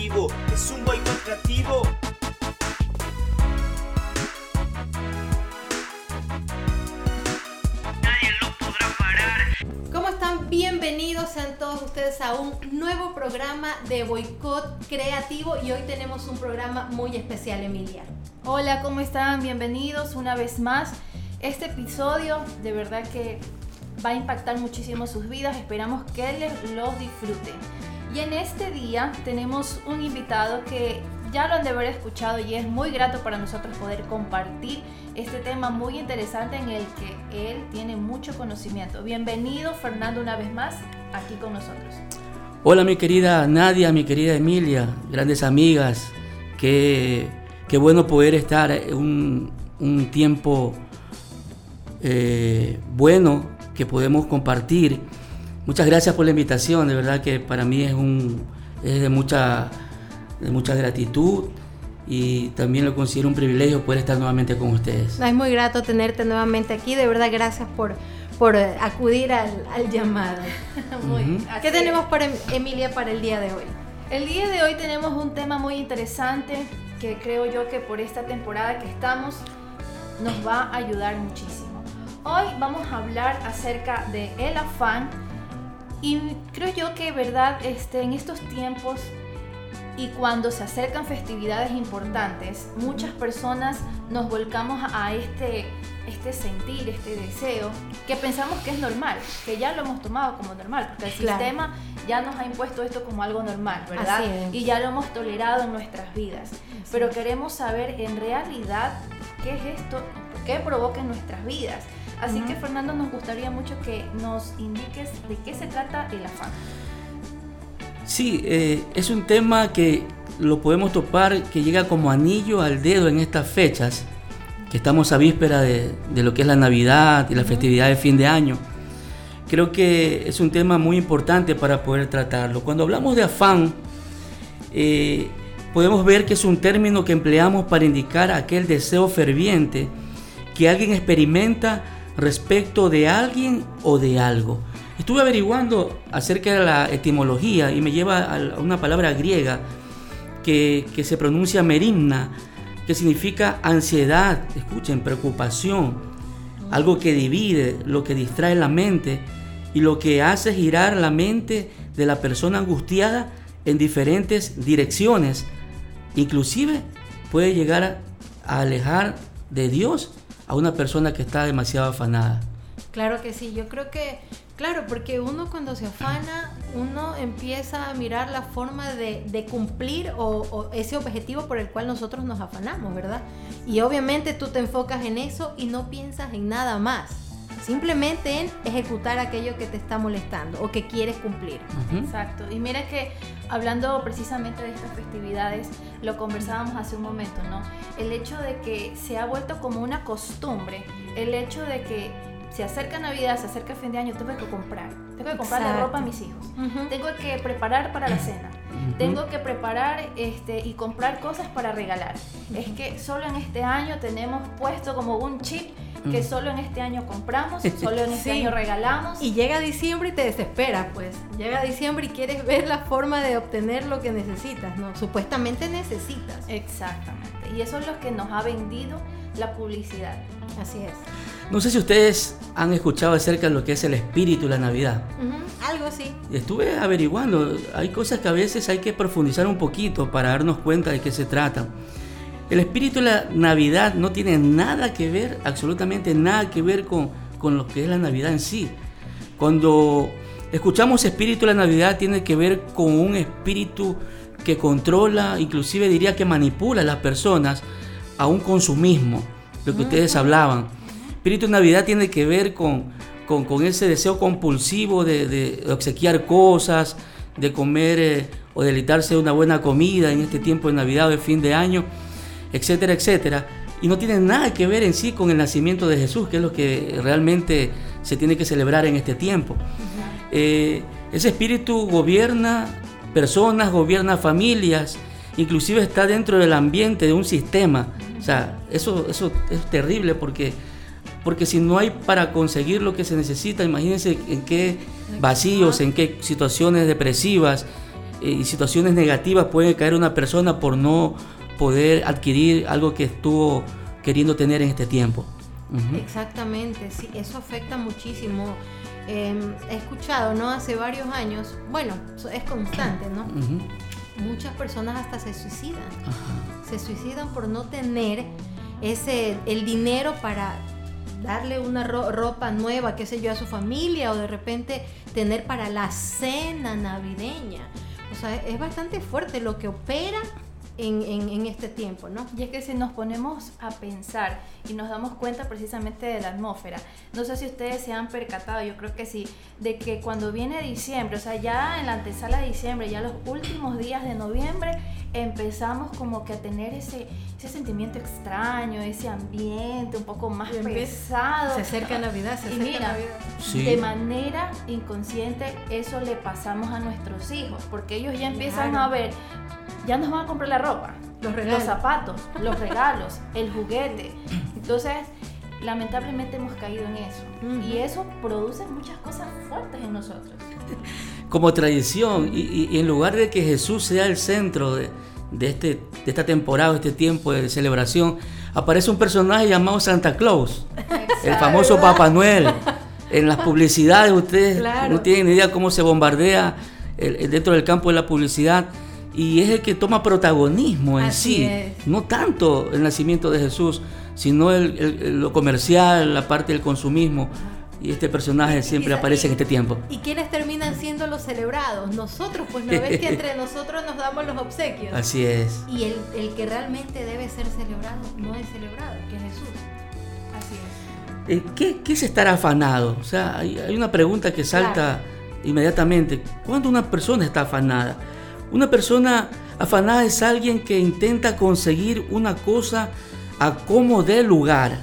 creativo, es un boicot creativo. Nadie lo podrá parar. ¿Cómo están? Bienvenidos sean todos ustedes a un nuevo programa de Boicot Creativo y hoy tenemos un programa muy especial, Emilia. Hola, ¿cómo están? Bienvenidos una vez más. Este episodio de verdad que va a impactar muchísimo sus vidas. Esperamos que les los disfruten. Y en este día tenemos un invitado que ya lo han de haber escuchado y es muy grato para nosotros poder compartir este tema muy interesante en el que él tiene mucho conocimiento. Bienvenido Fernando una vez más aquí con nosotros. Hola mi querida Nadia, mi querida Emilia, grandes amigas, qué, qué bueno poder estar un, un tiempo eh, bueno que podemos compartir. Muchas gracias por la invitación, de verdad que para mí es, un, es de, mucha, de mucha gratitud y también lo considero un privilegio poder estar nuevamente con ustedes. Es muy grato tenerte nuevamente aquí, de verdad gracias por, por eh, acudir al, al llamado. Muy- Ujú. así ¿Qué tenemos para Em- Emilia para el día de hoy? El día de hoy tenemos un tema muy interesante que creo yo que por esta temporada que estamos nos va a ayudar muchísimo. Hoy vamos a hablar acerca de el afán y creo yo que verdad este, en estos tiempos y cuando se acercan festividades importantes, muchas personas nos volcamos a este, este sentir, este deseo, que pensamos que es normal, que ya lo hemos tomado como normal, porque el Claro. sistema ya nos ha impuesto esto como algo normal, ¿verdad? Así. Y ya lo hemos tolerado en nuestras vidas. Pero queremos saber en realidad qué es esto, qué provoca en nuestras vidas. Así que Fernando, nos gustaría mucho que nos indiques de qué se trata el afán. Sí, eh, es un tema que lo podemos topar, que llega como anillo al dedo en estas fechas, que estamos a víspera de, de lo que es la Navidad y la festividad de fin de año. Creo que es un tema muy importante para poder tratarlo. Cuando hablamos de afán, eh, podemos ver que es un término que empleamos para indicar aquel deseo ferviente que alguien experimenta respecto de alguien o de algo. Estuve averiguando acerca de la etimología y me lleva a una palabra griega que, que se pronuncia merimna, que significa ansiedad, escuchen, preocupación, algo que divide, lo que distrae la mente y lo que hace girar la mente de la persona angustiada en diferentes direcciones. Inclusive puede llegar a alejar de Dios a una persona que está demasiado afanada. Claro que sí, yo creo que, claro, porque uno cuando se afana, uno empieza a mirar la forma de, cumplir o ese objetivo por el cual nosotros nos afanamos, ¿verdad? Y obviamente tú te enfocas en eso y no piensas en nada más, simplemente en ejecutar aquello que te está molestando o que quieres cumplir. Exacto. Y mira que hablando precisamente de estas festividades, lo conversábamos hace un momento, ¿no? El hecho de que se ha vuelto como una costumbre, el hecho de que se acerca Navidad, se acerca fin de año, tengo que comprar, tengo que comprarle Exacto. ropa a mis hijos, tengo que preparar para la cena, tengo que preparar este, y comprar cosas para regalar. Es que solo en este año tenemos puesto como un chip que Mm. solo en este año compramos, solo en este Sí. año regalamos. Y llega diciembre y te desespera, pues. Llega diciembre y quieres ver la forma de obtener lo que necesitas, ¿no? Supuestamente necesitas. Exactamente. Y eso es lo que nos ha vendido la publicidad. Así es. No sé si ustedes han escuchado acerca de lo que es el espíritu de la Navidad. Ujú, Algo así. Estuve averiguando, hay cosas que a veces hay que profundizar un poquito para darnos cuenta de qué se trata. El espíritu de la Navidad no tiene nada que ver, absolutamente nada que ver con, con lo que es la Navidad en sí. Cuando escuchamos espíritu de la Navidad tiene que ver con un espíritu que controla, inclusive diría que manipula a las personas a un consumismo, lo que ustedes hablaban. Espíritu de Navidad tiene que ver con, con, con ese deseo compulsivo de, de obsequiar cosas, de comer eh, o deleitarse de una buena comida en este tiempo de Navidad o de fin de año, etcétera, etcétera. Y no tiene nada que ver en sí con el nacimiento de Jesús, que es lo que realmente se tiene que celebrar en este tiempo. Eh, ese espíritu gobierna personas, gobierna familias, inclusive está dentro del ambiente de un sistema. O sea, eso, eso es terrible porque, porque si no hay para conseguir lo que se necesita, imagínense en qué vacíos, en qué situaciones depresivas, eh, y situaciones negativas pueden caer una persona por no poder adquirir algo que estuvo queriendo tener en este tiempo. Exactamente, sí, eso afecta muchísimo. Em, he escuchado, ¿no? Hace varios años, bueno, es constante, ¿no? Muchas personas hasta se suicidan. Se suicidan por no tener ese, el dinero para darle una ropa nueva, qué sé yo, a su familia o de repente tener para la cena navideña. O sea, es bastante fuerte lo que opera en, este tiempo, ¿no? Y es que si nos ponemos a pensar y nos damos cuenta precisamente de la atmósfera, no sé si ustedes se han percatado, yo creo que sí, de que cuando viene diciembre, o sea, ya en la antesala de diciembre, ya los últimos días de noviembre, empezamos como que a tener ese, ese sentimiento extraño, ese ambiente un poco más pesado. Se acerca Navidad, se acerca y mira, de manera inconsciente eso le pasamos a nuestros hijos, porque ellos ya empiezan a ver ya nos van a comprar la ropa, los, los zapatos, los regalos, el juguete. Entonces, lamentablemente hemos caído en eso. Y eso produce muchas cosas fuertes en nosotros. Como tradición, y, en lugar de que Jesús sea el centro de, este, de esta temporada, de este tiempo de celebración, aparece un personaje llamado Santa Claus, el famoso Papá Noel. En las publicidades, ustedes no tienen idea cómo se bombardea dentro del campo de la publicidad y es el que toma protagonismo en sí, no tanto el nacimiento de Jesús, sino el, lo comercial, la parte del consumismo. Y este personaje siempre aparece en este tiempo. ¿Y quiénes terminan siendo los celebrados? Nosotros, pues no ves que entre nosotros nos damos los obsequios. Así es. Y el, el que realmente debe ser celebrado no es celebrado, que es Jesús. Así es. Eh, ¿Qué, ¿Qué, es estar afanado? O sea, hay, hay una pregunta que salta inmediatamente. ¿Cuándo una persona está afanada? Una persona afanada es alguien que intenta conseguir una cosa a como dé lugar,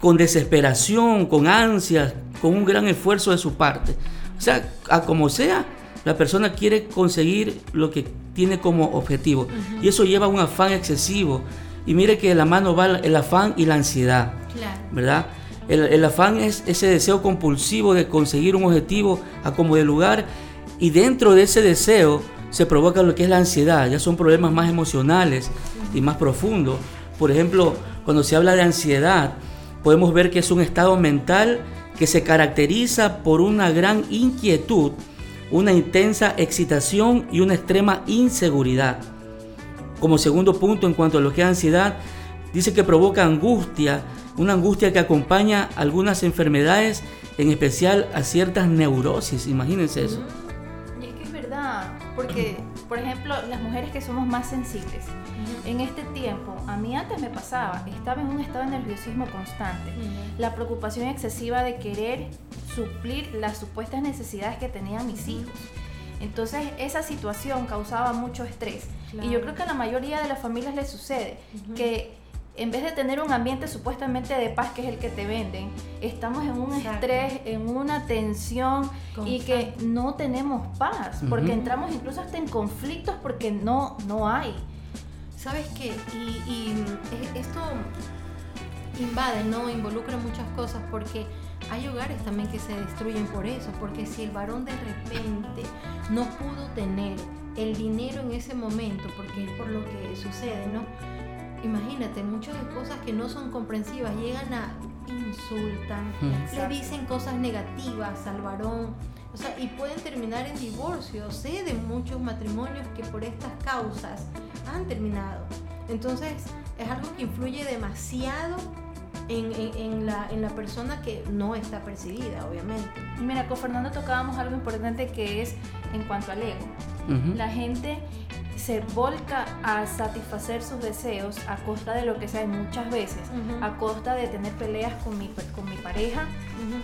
con desesperación, con ansias, con un gran esfuerzo de su parte. O sea, a como sea, la persona quiere conseguir lo que tiene como objetivo. Y eso lleva a un afán excesivo. Y mire que de la mano va el afán y la ansiedad. ¿Verdad? El, el, afán es ese deseo compulsivo de conseguir un objetivo a como de lugar. Y dentro de ese deseo se provoca lo que es la ansiedad, ya son problemas más emocionales y más profundos. Por ejemplo, cuando se habla de ansiedad, podemos ver que es un estado mental que se caracteriza por una gran inquietud, una intensa excitación y una extrema inseguridad. Como segundo punto en cuanto a lo que es ansiedad, dice que provoca angustia, una angustia que acompaña algunas enfermedades, en especial a ciertas neurosis, imagínense eso. Porque, por ejemplo, las mujeres que somos más sensibles, en este tiempo, a mí antes me pasaba, estaba en un estado de nerviosismo constante, la preocupación excesiva de querer suplir las supuestas necesidades que tenían mis hijos. Entonces esa situación causaba mucho estrés. Y yo creo que a la mayoría de las familias les sucede que en vez de tener un ambiente supuestamente de paz que es el que te venden, estamos en un estrés, en una tensión y que no tenemos paz, porque entramos incluso hasta en conflictos porque no, no hay. ¿Sabes qué? Y, esto invade, ¿no? Involucra muchas cosas porque hay hogares también que se destruyen por eso, porque si el varón de repente no pudo tener el dinero en ese momento, porque es por lo que sucede, ¿no? Imagínate, muchas cosas que no son comprensivas llegan a insultan, le dicen cosas negativas al varón, o sea, y pueden terminar en divorcio. Sé de muchos matrimonios que por estas causas han terminado. Entonces, es algo que influye demasiado en, la, en la persona que no está percibida, obviamente. Mira, con Fernando tocábamos algo importante que es en cuanto al ego. La gente se volca a satisfacer sus deseos a costa de lo que sea muchas veces, a costa de tener peleas con mi, con mi pareja,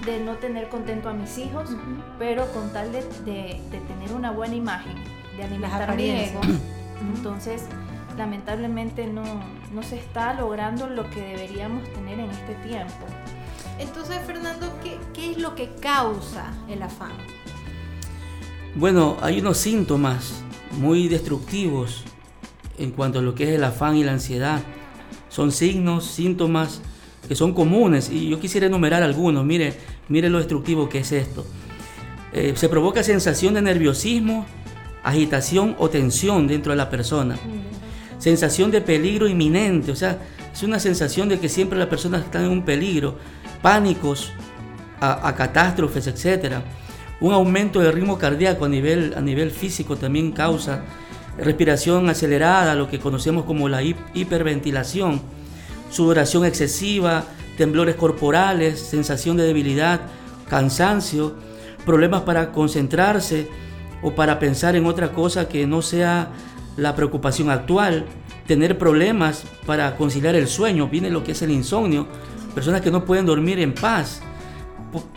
de no tener contento a mis hijos, pero con tal de, tener una buena imagen, de alimentar mi ego. Entonces, lamentablemente no, no se está logrando lo que deberíamos tener en este tiempo. Entonces, Fernando, ¿qué, ¿qué, es lo que causa el afán? Bueno, hay unos síntomas muy destructivos en cuanto a lo que es el afán y la ansiedad. Son signos, síntomas que son comunes y yo quisiera enumerar algunos. Mire, mire lo destructivo que es esto. Eh, se provoca sensación de nerviosismo, agitación o tensión dentro de la persona. Sensación de peligro inminente, o sea, es una sensación de que siempre la persona está en un peligro, pánicos a, catástrofes, etc. Un aumento del ritmo cardíaco a nivel, físico también causa respiración acelerada, lo que conocemos como la hiperventilación, sudoración excesiva, temblores corporales, sensación de debilidad, cansancio, problemas para concentrarse o para pensar en otra cosa que no sea la preocupación actual, tener problemas para conciliar el sueño, viene lo que es el insomnio, personas que no pueden dormir en paz,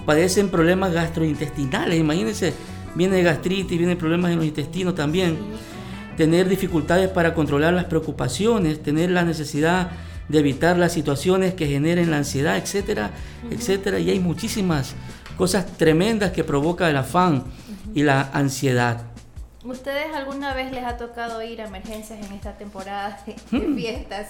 padecen problemas gastrointestinales, imagínense, viene gastritis, vienen problemas en los intestinos también, tener dificultades para controlar las preocupaciones, tener la necesidad de evitar las situaciones que generen la ansiedad, etcétera, etcétera. Y hay muchísimas cosas tremendas que provoca el afán y la ansiedad. ¿Ustedes alguna vez les ha tocado ir a emergencias en esta temporada de, hmm. fiestas?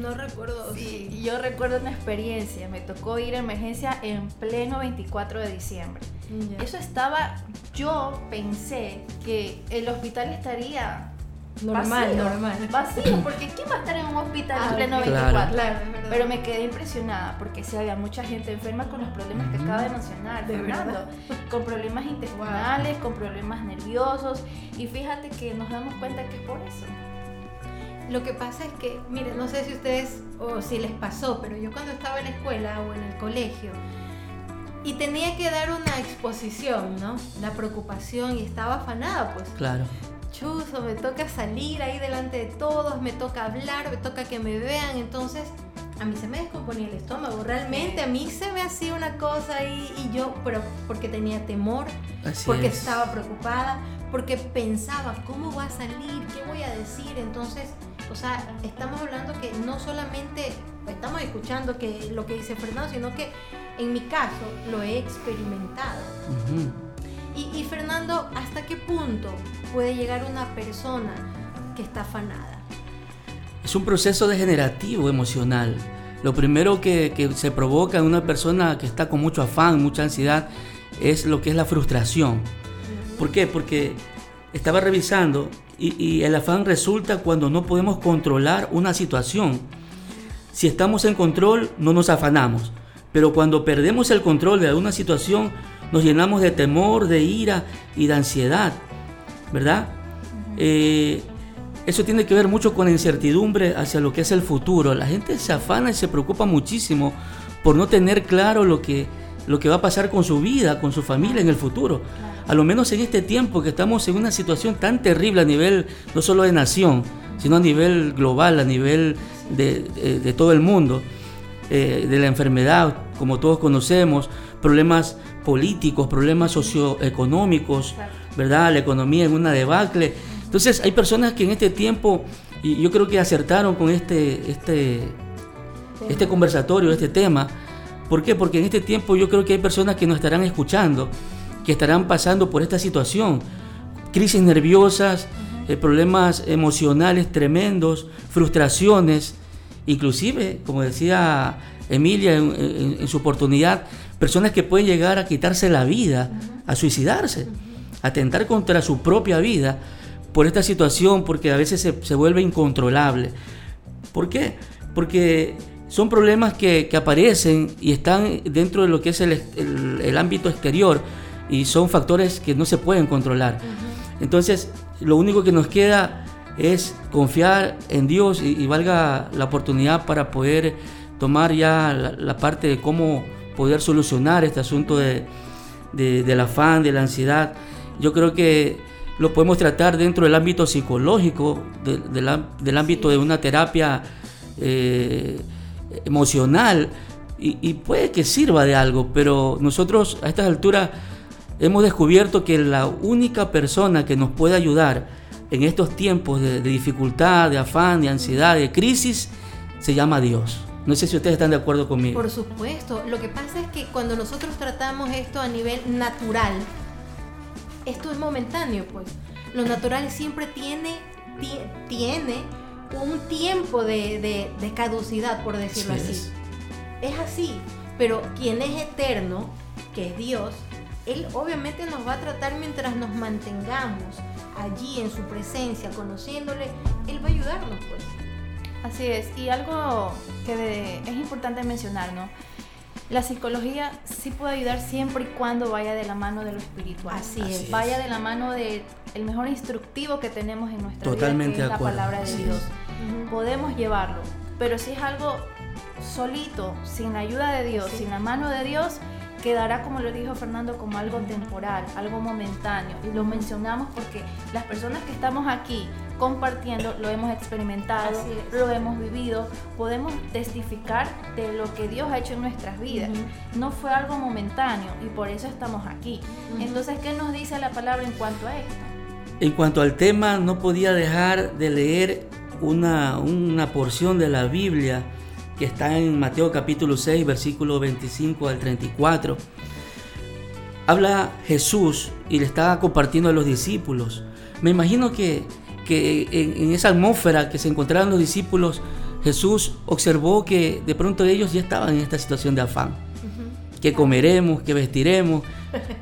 No recuerdo. Sí, yo recuerdo una experiencia. Me tocó ir a emergencia en pleno 24 de diciembre. Eso estaba, yo pensé que el hospital estaría Normal, normal. Vacío, porque ¿quién va a estar en un hospital en ah, pleno 24? Pero me quedé impresionada porque sí había mucha gente enferma con los problemas que acaba de mencionar, Fernando. Con problemas intestinales, con problemas nerviosos. Y fíjate que nos damos cuenta que es por eso. Lo que pasa es que, miren, no sé si ustedes o si les pasó, pero yo cuando estaba en la escuela o en el colegio y tenía que dar una exposición, ¿no? La preocupación y estaba afanada, pues. Claro chuzo, me toca salir ahí delante de todos, me toca hablar, me toca que me vean, entonces a mí se me descomponía el estómago, realmente a mí se me hacía una cosa ahí y yo, pero porque tenía temor, porque estaba preocupada, porque pensaba, ¿cómo va a salir? ¿Qué voy a decir? Entonces, o sea, estamos hablando que no solamente estamos escuchando que lo que dice Fernando, sino que en mi caso lo he experimentado. Y, Fernando, ¿hasta qué punto puede llegar una persona que está afanada? Es un proceso degenerativo emocional. Lo primero que, se provoca en una persona que está con mucho afán, mucha ansiedad, es lo que es la frustración. ¿Por qué? Porque estaba revisando y, y, el afán resulta cuando no podemos controlar una situación. Si estamos en control, no nos afanamos. Pero cuando perdemos el control de alguna situación, nos llenamos de temor, de ira y de ansiedad, ¿verdad? Eh, eso tiene que ver mucho con la incertidumbre hacia lo que es el futuro. La gente se afana y se preocupa muchísimo por no tener claro lo que, lo que va a pasar con su vida, con su familia en el futuro. A lo menos en este tiempo que estamos en una situación tan terrible a nivel no solo de nación, sino a nivel global, a nivel de, todo el mundo, eh, de la enfermedad, como todos conocemos, problemas políticos, problemas socioeconómicos, ¿verdad? La economía en una debacle. Entonces hay personas que en este tiempo, y yo creo que acertaron con este, este, este conversatorio, este tema. ¿Por qué? Porque en este tiempo yo creo que hay personas que nos estarán escuchando, que estarán pasando por esta situación. Crisis nerviosas, eh, problemas emocionales tremendos, frustraciones, inclusive, como decía Emilia en su oportunidad, personas que pueden llegar a quitarse la vida, a suicidarse, a atentar contra su propia vida por esta situación, porque a veces se, vuelve incontrolable. ¿Por qué? Porque son problemas que, aparecen y están dentro de lo que es el, ámbito exterior y son factores que no se pueden controlar. Entonces, lo único que nos queda es confiar en Dios y, valga la oportunidad para poder tomar ya la parte de cómo poder solucionar este asunto de, del afán, de la ansiedad. Yo creo que lo podemos tratar dentro del ámbito psicológico, del ámbito de una terapia eh, emocional y, puede que sirva de algo, pero nosotros a estas alturas hemos descubierto que la única persona que nos puede ayudar en estos tiempos de dificultad, de afán, de ansiedad, de crisis, se llama Dios. No sé si ustedes están de acuerdo conmigo. Por supuesto. Lo que pasa es que cuando nosotros tratamos esto a nivel natural, esto es momentáneo, pues. Lo natural siempre tiene, tiene un tiempo de, caducidad, por decirlo así. Es. es así. Pero quien es eterno, que es Dios, Él obviamente nos va a tratar mientras nos mantengamos allí en su presencia, conociéndole, Él va a ayudarnos, pues. Así es, y algo que de- es importante mencionar, ¿no? La psicología sí puede ayudar siempre y cuando vaya de la mano de lo espiritual. Así es. Vaya de la mano de el mejor instructivo que tenemos en nuestra Totalmente vida, que de es la palabra de Así Podemos llevarlo, pero si es algo solito, sin la ayuda de Dios, Sí. sin la mano de Dios, quedará, como lo dijo Fernando, como algo temporal, algo momentáneo. Y lo mencionamos porque las personas que estamos aquí compartiendo lo hemos experimentado, lo hemos vivido, podemos testificar de lo que Dios ha hecho en nuestras vidas. No fue algo momentáneo y por eso estamos aquí. Entonces, ¿qué nos dice la palabra en cuanto a esto? En cuanto al tema, no podía dejar de leer una, una porción de la Biblia que está en Mateo capítulo 6, versículo 25 al 34. Habla Jesús y le está compartiendo a los discípulos. Me imagino que, que en, en esa atmósfera que se encontraban los discípulos, Jesús observó que de pronto ellos ya estaban en esta situación de afán. ¿Qué comeremos? ¿Qué vestiremos?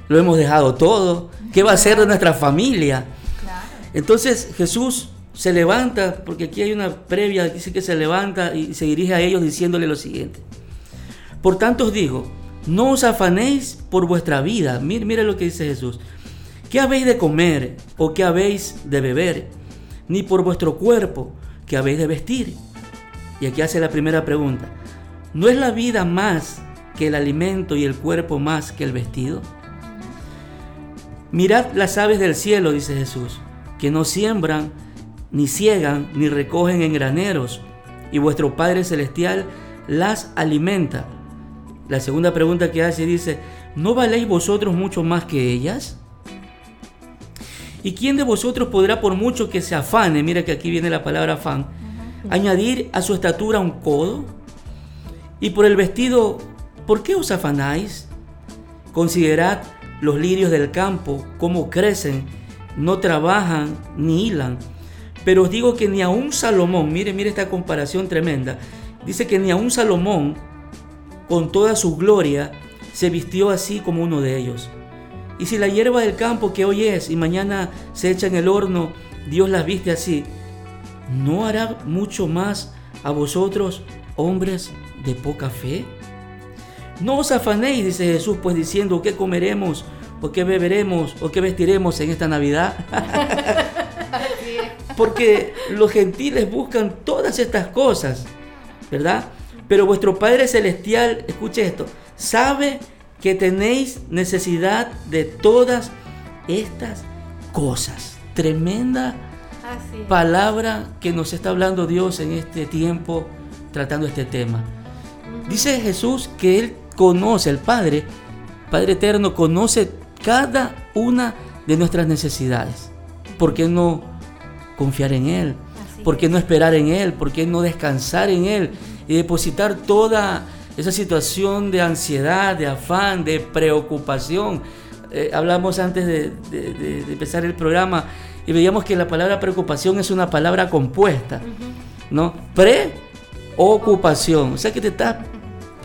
Lo hemos dejado todo. ¿Qué va a ser de nuestra familia? Claro. Entonces Jesús se levanta, porque aquí hay una previa, dice que se levanta y se dirige a ellos diciéndole lo siguiente. Por tanto os digo, no os afanéis por vuestra vida. Mire, mire lo que dice Jesús. ¿Qué habéis de comer o qué habéis de beber? Ni por vuestro cuerpo, ¿qué habéis de vestir? Y aquí hace la primera pregunta. ¿No es la vida más que el alimento y el cuerpo más que el vestido? Mirad las aves del cielo, dice Jesús, que no siembran, ni ciegan, ni recogen en graneros, y vuestro Padre Celestial las alimenta. La segunda pregunta que hace dice, ¿no valéis vosotros mucho más que ellas? ¿Y quién de vosotros podrá, por mucho que se afane, mira que aquí viene la palabra afán, añadir a su estatura un codo? Y por el vestido, ¿por qué os afanáis? Considerad los lirios del campo, cómo crecen, no trabajan ni hilan. Pero os digo que ni a un Salomón, mire, mire esta comparación tremenda, dice que ni a un Salomón, con toda su gloria, se vistió así como uno de ellos. Y si la hierba del campo que hoy es y mañana se echa en el horno, Dios las viste así, ¿no hará mucho más a vosotros, hombres de poca fe? No os afanéis, dice Jesús, pues diciendo, ¿qué comeremos? ¿O qué beberemos? ¿O qué vestiremos en esta Navidad? Porque los gentiles buscan todas estas cosas, ¿verdad? Pero vuestro Padre Celestial, escuche esto, sabe que tenéis necesidad de todas estas cosas. Tremenda Así palabra que nos está hablando Dios en este tiempo tratando este tema. Dice Jesús que Él conoce, el Padre, Padre Eterno, conoce cada una de nuestras necesidades. ¿Por qué no confiar en Él? ¿Por qué no esperar en Él? ¿Por qué no descansar en Él? Y depositar toda esa situación de ansiedad, de afán, de preocupación. Eh, hablamos antes de, de- de- de empezar el programa y veíamos que la palabra preocupación es una palabra compuesta, ¿no? Preocupación, o sea que te estás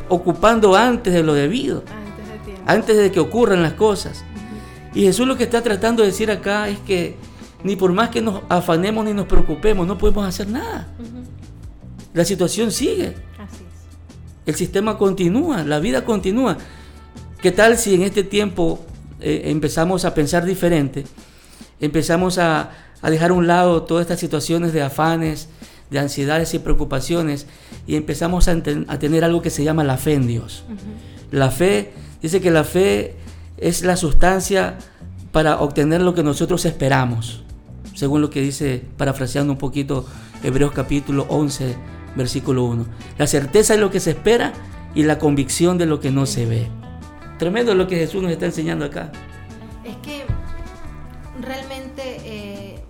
ocupando antes de lo debido, Antes de tiempo. antes de que ocurran las cosas. Y Jesús lo que está tratando de decir acá es que ni por más que nos afanemos ni nos preocupemos, no podemos hacer nada. La situación sigue. Así es. El sistema continúa, la vida continúa. ¿Qué tal si en este tiempo eh, empezamos a pensar diferente? Empezamos a, a dejar a un lado todas estas situaciones de afanes, de ansiedades y preocupaciones y empezamos a tener algo que se llama la fe en Dios. La fe, dice que la fe es la sustancia para obtener lo que nosotros esperamos, según lo que dice, parafraseando un poquito, Hebreos capítulo 11, versículo 1. La certeza de lo que se espera y la convicción de lo que no se ve. Tremendo lo que Jesús nos está enseñando acá. Es que realmente eh,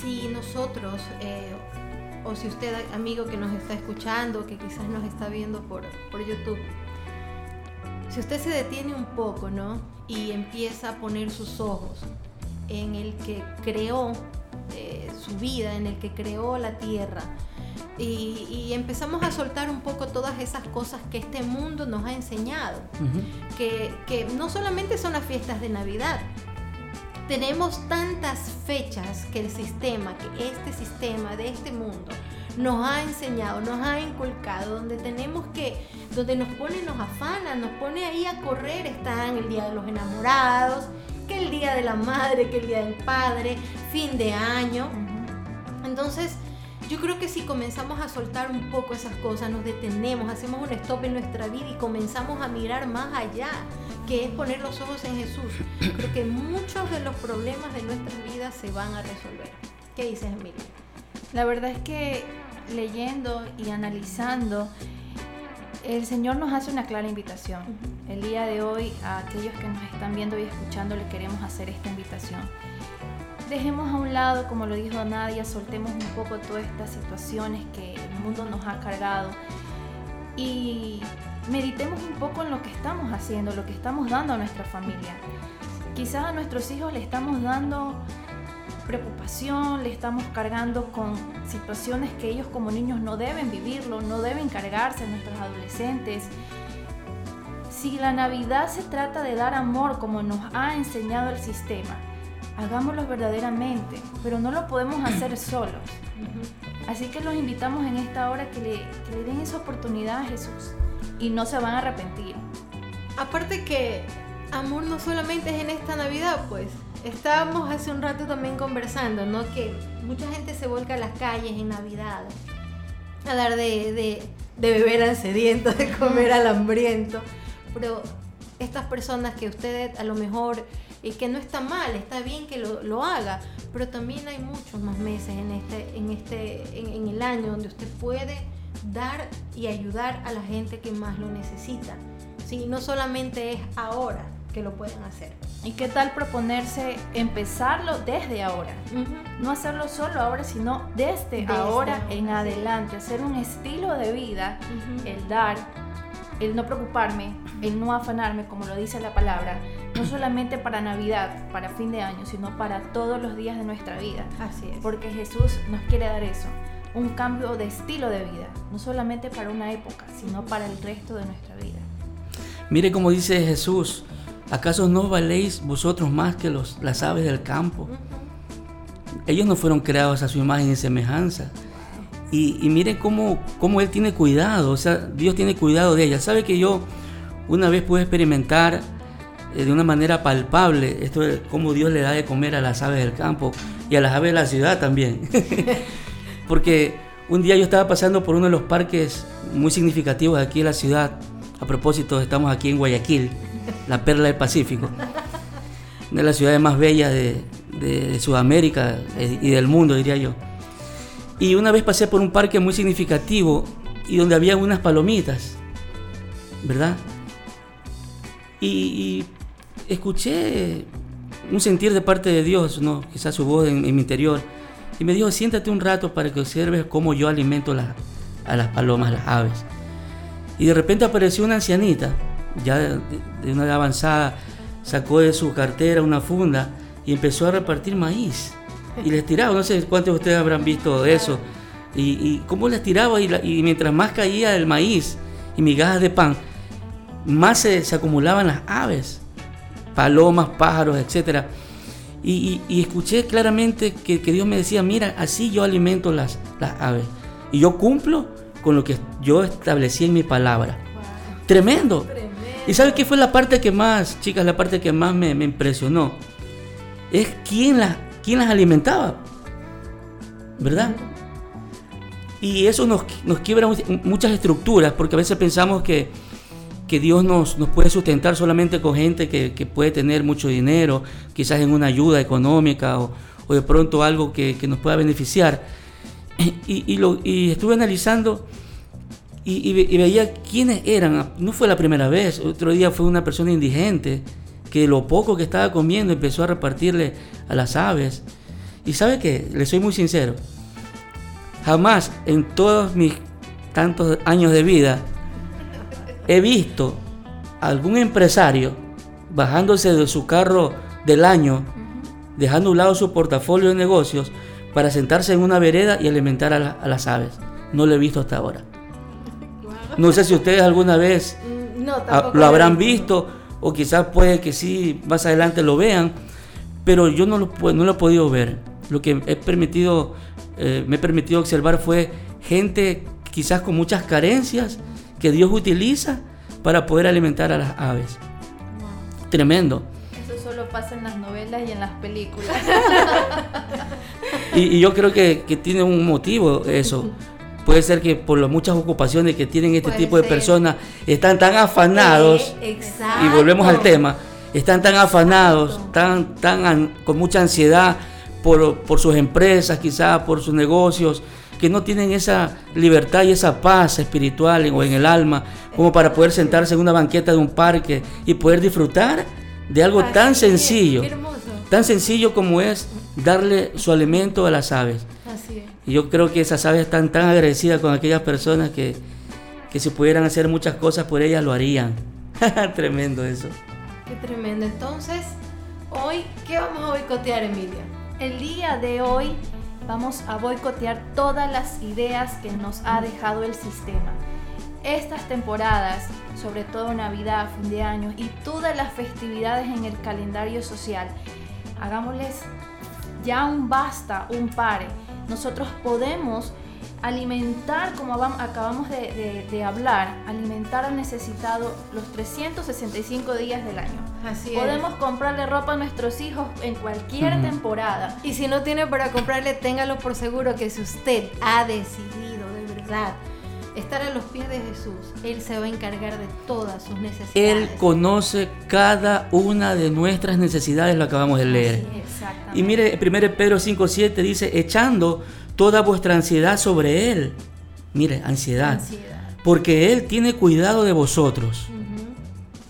si nosotros, eh, o si usted, amigo que nos está escuchando, que quizás nos está viendo por, por YouTube, si usted se detiene un poco, ¿no? Y empieza a poner sus ojos en el que creó eh, su vida, en el que creó la tierra, y, y empezamos a soltar un poco todas esas cosas que este mundo nos ha enseñado que, que no solamente son las fiestas de Navidad, tenemos tantas fechas que el sistema, que este sistema de este mundo nos ha enseñado, nos ha inculcado, donde tenemos que, donde nos pone, nos afana, nos pone ahí a correr, están el día de los enamorados, que el día de la madre, que el día del padre, fin de año. Entonces, yo creo que si comenzamos a soltar un poco esas cosas, nos detenemos, hacemos un stop en nuestra vida y comenzamos a mirar más allá, que es poner los ojos en Jesús, creo que muchos de los problemas de nuestras vidas se van a resolver. ¿Qué dices, Emilia? La verdad es que leyendo y analizando, el Señor nos hace una clara invitación. El día de hoy, a aquellos que nos están viendo y escuchando, le queremos hacer esta invitación dejemos a un lado, como lo dijo Nadia, soltemos un poco todas estas situaciones que el mundo nos ha cargado y meditemos un poco en lo que estamos haciendo, lo que estamos dando a nuestra familia. Quizás a nuestros hijos le estamos dando preocupación, le estamos cargando con situaciones que ellos como niños no deben vivirlo, no deben cargarse nuestros adolescentes. Si la Navidad se trata de dar amor como nos ha enseñado el sistema, hagámoslo verdaderamente, pero no lo podemos hacer solos. Así que los invitamos en esta hora que le, den esa oportunidad a Jesús y no se van a arrepentir. Aparte que amor no solamente es en esta Navidad, pues. Estábamos hace un rato también conversando, ¿no? Que mucha gente se vuelca a las calles en Navidad a dar de, de, de beber al sediento, de comer al hambriento. Pero estas personas que ustedes a lo mejor y que no está mal, está bien que lo, lo, haga, pero también hay muchos más meses en, este, en, este, en, el año donde usted puede dar y ayudar a la gente que más lo necesita. ¿sí? No solamente es ahora que lo pueden hacer. ¿Y qué tal proponerse empezarlo desde ahora? No hacerlo solo ahora, sino desde, ahora en adelante, hacer un estilo de vida, el dar, el no preocuparme, el no afanarme, como lo dice la palabra, no solamente para Navidad, para fin de año, sino para todos los días de nuestra vida. Así es. Porque Jesús nos quiere dar eso, un cambio de estilo de vida, no solamente para una época, sino para el resto de nuestra vida. Mire como dice Jesús, ¿acaso no valéis vosotros más que los, las aves del campo? Ellos no fueron creados a su imagen y semejanza. Y, y mire cómo, cómo Él tiene cuidado, o sea, Dios tiene cuidado de ellas. ¿Sabe que yo una vez pude experimentar eh, de una manera palpable esto es cómo Dios le da de comer a las aves del campo y a las aves de la ciudad también. Porque un día yo estaba pasando por uno de los parques muy significativos de aquí en la ciudad. A propósito, estamos aquí en Guayaquil, la perla del Pacífico, una de las ciudades más bellas de, Sudamérica eh, y del mundo, diría yo. Y una vez pasé por un parque muy significativo y donde había unas palomitas, ¿verdad? Y, escuché un sentir de parte de Dios, ¿no? quizás su voz en, mi interior, y me dijo, siéntate un rato para que observes cómo yo alimento a las palomas, las aves. Y de repente apareció una ancianita, ya de, una edad avanzada, sacó de su cartera una funda y empezó a repartir maíz. Y les tiraba, no sé cuántos de ustedes habrán visto eso. Y, cómo les tiraba y, y mientras más caía el maíz y migajas de pan, más se, acumulaban las aves, palomas, pájaros, etc. Y, escuché claramente que, Dios me decía, mira, así yo alimento las, las aves. Y yo cumplo con lo que yo establecí en mi palabra. Tremendo. ¿Y sabe qué fue la parte que más, chicas, la parte que más me, impresionó? Es quién las, quién las alimentaba. ¿Verdad? Y eso nos, nos quiebra muchas estructuras, porque a veces pensamos que, que Dios nos, nos puede sustentar solamente con gente que, que, puede tener mucho dinero, quizás en una ayuda económica o, o de pronto algo que, que, nos pueda beneficiar. Y, lo, y estuve analizando y, y, veía quiénes eran. No fue la primera vez, otro día fue una persona indigente que lo poco que estaba comiendo empezó a repartirle a las aves. Y sabe que, le soy muy sincero, jamás en todos mis tantos años de vida he visto algún empresario bajándose de su carro del año, dejando a un lado su portafolio de negocios para sentarse en una vereda y alimentar a, las aves. No lo he visto hasta ahora. No sé si ustedes alguna vez mm, lo habrán visto o quizás puede que sí, más adelante lo vean, pero yo no lo, no lo he podido ver. Lo que he permitido, eh, me he permitido observar fue gente quizás con muchas carencias que Dios utiliza para poder alimentar a las aves. Tremendo. Eso solo pasa en las novelas y en las películas. y, yo creo que, tiene un motivo eso. Puede ser que por las muchas ocupaciones que tienen este tipo de personas están tan afanados. Eh, y volvemos al tema. Están tan afanados, tan, tan con mucha ansiedad por, por sus empresas, quizás por sus negocios, que no tienen esa libertad y esa paz espiritual o en el alma como para poder sentarse en una banqueta de un parque y poder disfrutar de algo tan sencillo, tan sencillo como es darle su alimento a las aves. Y yo creo que esas aves están tan agradecidas con aquellas personas que, que si pudieran hacer muchas cosas por ellas lo harían. tremendo eso. Qué tremendo. Entonces, hoy, ¿qué vamos a boicotear, Emilia? El día de hoy vamos a boicotear todas las ideas que nos ha dejado el sistema. Estas temporadas, sobre todo Navidad, fin de año y todas las festividades en el calendario social, hagámosles ya un basta, un pare. Nosotros podemos alimentar, como acabamos de, hablar, alimentar al necesitado los 365 días del año. Así Podemos comprarle ropa a nuestros hijos en cualquier temporada. Y si no tiene para comprarle, téngalo por seguro que si usted ha decidido de verdad estar a los pies de Jesús, Él se va a encargar de todas sus necesidades. Él conoce cada una de nuestras necesidades, lo acabamos de leer. y mire, 1 Pedro 5.7 dice, echando toda vuestra ansiedad sobre Él. Mire, ansiedad. Porque Él tiene cuidado de vosotros.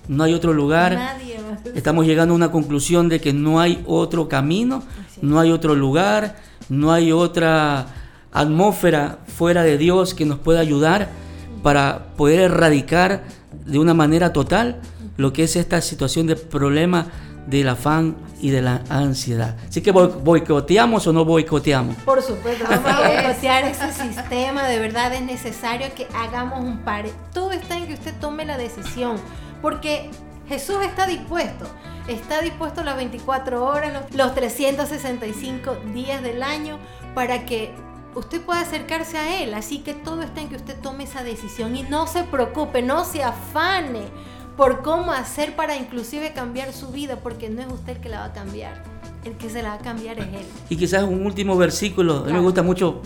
No hay otro lugar. Estamos llegando a una conclusión de que no hay otro camino, no hay otro lugar, no hay otra atmósfera fuera de Dios que nos pueda ayudar para poder erradicar de una manera total lo que es esta situación de problema del afán y de la ansiedad. Así que boicoteamos o no boicoteamos. Por supuesto, vamos a boicotear ese sistema, de verdad es necesario que hagamos un par. Todo está en que usted tome la decisión, porque Jesús está dispuesto, está dispuesto las 24 horas, los 365 días del año para que usted pueda acercarse a Él. Así que todo está en que usted tome esa decisión y no se preocupe, no se afane por cómo hacer para inclusive cambiar su vida, porque no es usted el que la va a cambiar. El que se la va a cambiar es Él. Y quizás un último versículo. A mí me gusta mucho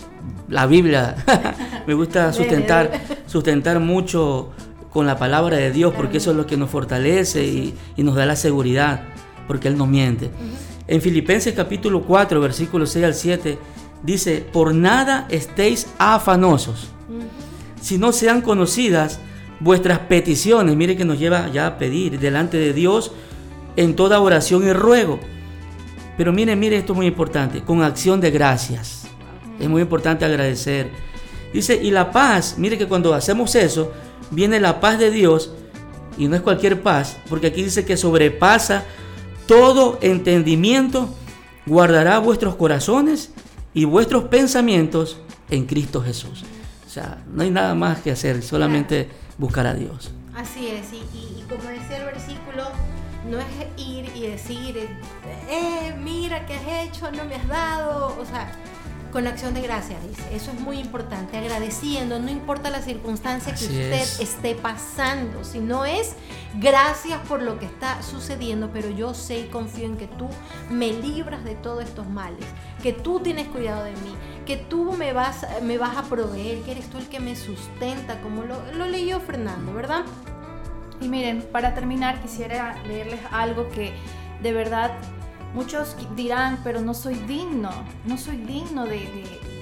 la Biblia. me gusta sustentar, sustentar mucho con la palabra de Dios, porque eso es lo que nos fortalece y, nos da la seguridad, porque Él no miente. En Filipenses capítulo 4, versículos 6 al 7, dice, por nada estéis afanosos, si no sean conocidas vuestras peticiones, mire que nos lleva ya a pedir delante de Dios en toda oración y ruego. Pero mire, mire, esto es muy importante, con acción de gracias. Es muy importante agradecer. Dice, y la paz, mire que cuando hacemos eso, viene la paz de Dios, y no es cualquier paz, porque aquí dice que sobrepasa todo entendimiento, guardará vuestros corazones y vuestros pensamientos en Cristo Jesús. O sea, no hay nada más que hacer, solamente buscar a Dios. Así es, y, como decía el versículo, no es ir y decir, eh, mira qué has hecho, no me has dado, o sea, con acción de gracias, dice. Eso es muy importante, agradeciendo, no importa la circunstancia que usted esté pasando, si no es gracias por lo que está sucediendo, pero yo sé y confío en que tú me libras de todos estos males, que tú tienes cuidado de mí, que tú me vas, me vas a proveer, que eres tú el que me sustenta, como lo, lo leyó Fernando, ¿verdad? Y miren, para terminar quisiera leerles algo que de verdad Muchos dirán, pero no soy digno, no soy digno de,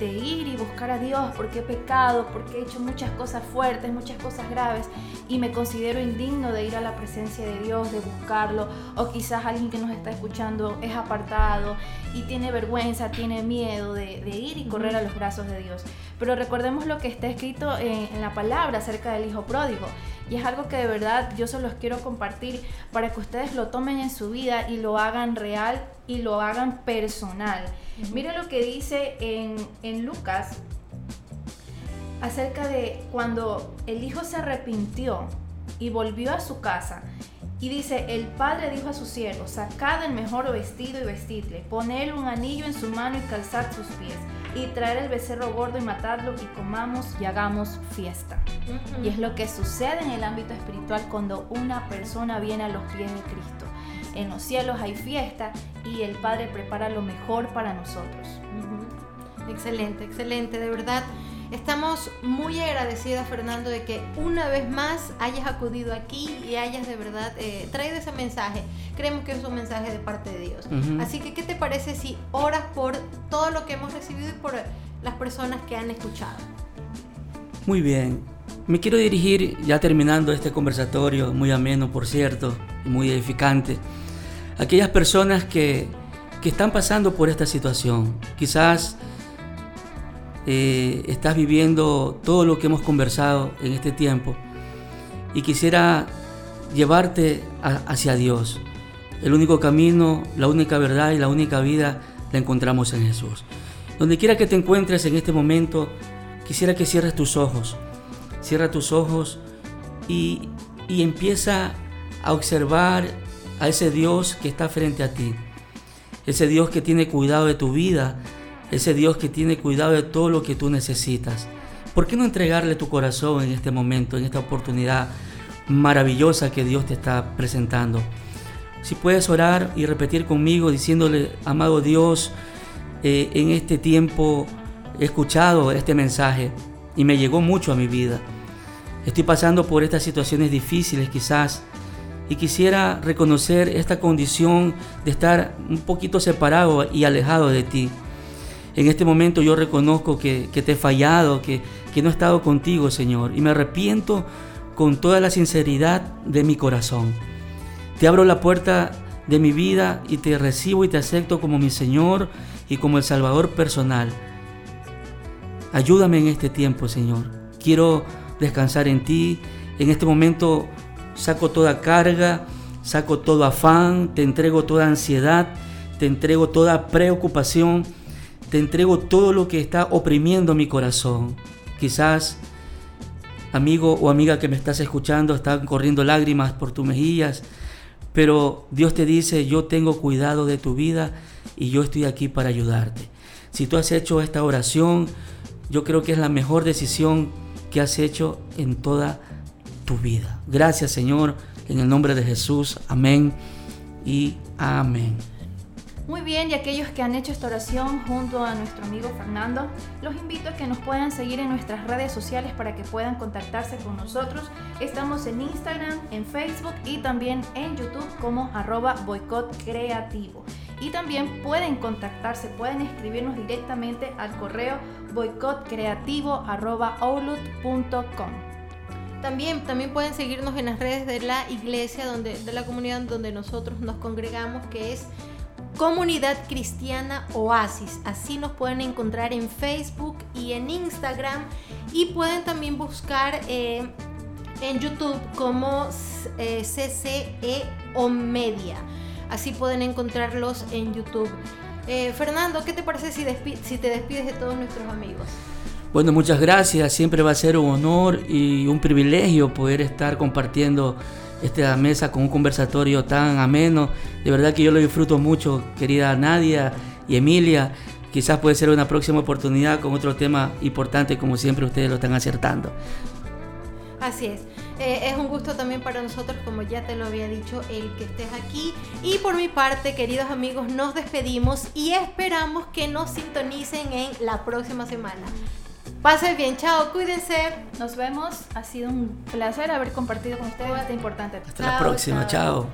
ir y buscar a Dios porque he pecado, porque he hecho muchas cosas fuertes, muchas cosas graves y me considero indigno de ir a la presencia de Dios, de buscarlo. O quizás alguien que nos está escuchando es apartado y tiene vergüenza, tiene miedo de, ir y correr a los brazos de Dios. Pero recordemos lo que está escrito en, en la palabra acerca del Hijo Pródigo. Y es algo que de verdad yo se los quiero compartir para que ustedes lo tomen en su vida y lo hagan real y lo hagan personal. Miren lo que dice en, en Lucas acerca de cuando el hijo se arrepintió y volvió a su casa Y dice, el padre dijo a sus siervos, sacad el mejor vestido y vestidle, poned un anillo en su mano y calzad sus pies, y traer el becerro gordo y matadlo y comamos y hagamos fiesta. Y es lo que sucede en el ámbito espiritual cuando una persona viene a los pies de Cristo. En los cielos hay fiesta y el Padre prepara lo mejor para nosotros. Excelente, excelente, de verdad. Estamos muy agradecidas, Fernando, de que una vez más hayas acudido aquí y hayas de verdad eh, traído ese mensaje. Creemos que es un mensaje de parte de Dios. Así que, ¿qué te parece si oras por todo lo que hemos recibido y por las personas que han escuchado? Muy bien. Me quiero dirigir, ya terminando este conversatorio, muy ameno por cierto, y muy edificante, a aquellas personas que, que están pasando por esta situación. Quizás eh, estás viviendo todo lo que hemos conversado en este tiempo y quisiera llevarte hacia Dios. El único camino, la única verdad y la única vida la encontramos en Jesús. Donde quiera que te encuentres en este momento, quisiera que cierres tus ojos. Cierra tus ojos y, y empieza a observar a ese Dios que está frente a ti. Ese Dios que tiene cuidado de tu vida. Ese Dios que tiene cuidado de todo lo que tú necesitas. ¿Por qué no entregarle tu corazón en este momento, en esta oportunidad maravillosa que Dios te está presentando? Si puedes orar y repetir conmigo diciéndole, amado Dios, eh, en este tiempo he escuchado este mensaje y me llegó mucho a mi vida. Estoy pasando por estas situaciones difíciles quizás y quisiera reconocer esta condición de estar un poquito separado y alejado de ti. En este momento yo reconozco que, te he fallado, que, que no he estado contigo, Señor, y me arrepiento con toda la sinceridad de mi corazón. Te abro la puerta de mi vida y te recibo y te acepto como mi Señor y como el Salvador personal. Ayúdame en este tiempo, Señor. Quiero descansar en ti. En este momento saco toda carga, saco todo afán, te entrego toda ansiedad, te entrego toda preocupación, te entrego todo lo que está oprimiendo mi corazón. Quizás, amigo o amiga que me estás escuchando, están corriendo lágrimas por tus mejillas, pero Dios te dice, yo tengo cuidado de tu vida y yo estoy aquí para ayudarte. Si tú has hecho esta oración, yo creo que es la mejor decisión que has hecho en toda tu vida. Gracias Señor, en el nombre de Jesús. Amén y amén. Muy bien, y aquellos que han hecho esta oración junto a nuestro amigo Fernando, los invito a que nos puedan seguir en nuestras redes sociales para que puedan contactarse con nosotros. Estamos en Instagram, en Facebook y también en YouTube como arroba boicot creativo. Y también pueden contactarse, pueden escribirnos directamente al correo boicotcreativo.outlook.com. También, también pueden seguirnos en las redes de la iglesia, donde, de la comunidad donde nosotros nos congregamos, que es Comunidad Cristiana Oasis. Así nos pueden encontrar en Facebook y en Instagram. Y pueden también buscar eh, en YouTube como eh, CCE o Media. Así pueden encontrarlos en YouTube. Eh, Fernando, ¿qué te parece si, te despides de todos nuestros amigos? Bueno, muchas gracias. Siempre va a ser un honor y un privilegio poder estar compartiendo esta mesa con un conversatorio tan ameno. De verdad que yo lo disfruto mucho, querida Nadia y Emilia. Quizás puede ser una próxima oportunidad con otro tema importante, como siempre ustedes lo están acertando. Así es. Eh, es un gusto también para nosotros, como ya te lo había dicho, el que estés aquí. Y por mi parte, queridos amigos, nos despedimos y esperamos que nos sintonicen en la próxima semana. Pasen bien, chao, cuídense. Nos vemos, ha sido un placer haber compartido con ustedes este importante. Hasta la próxima, chao.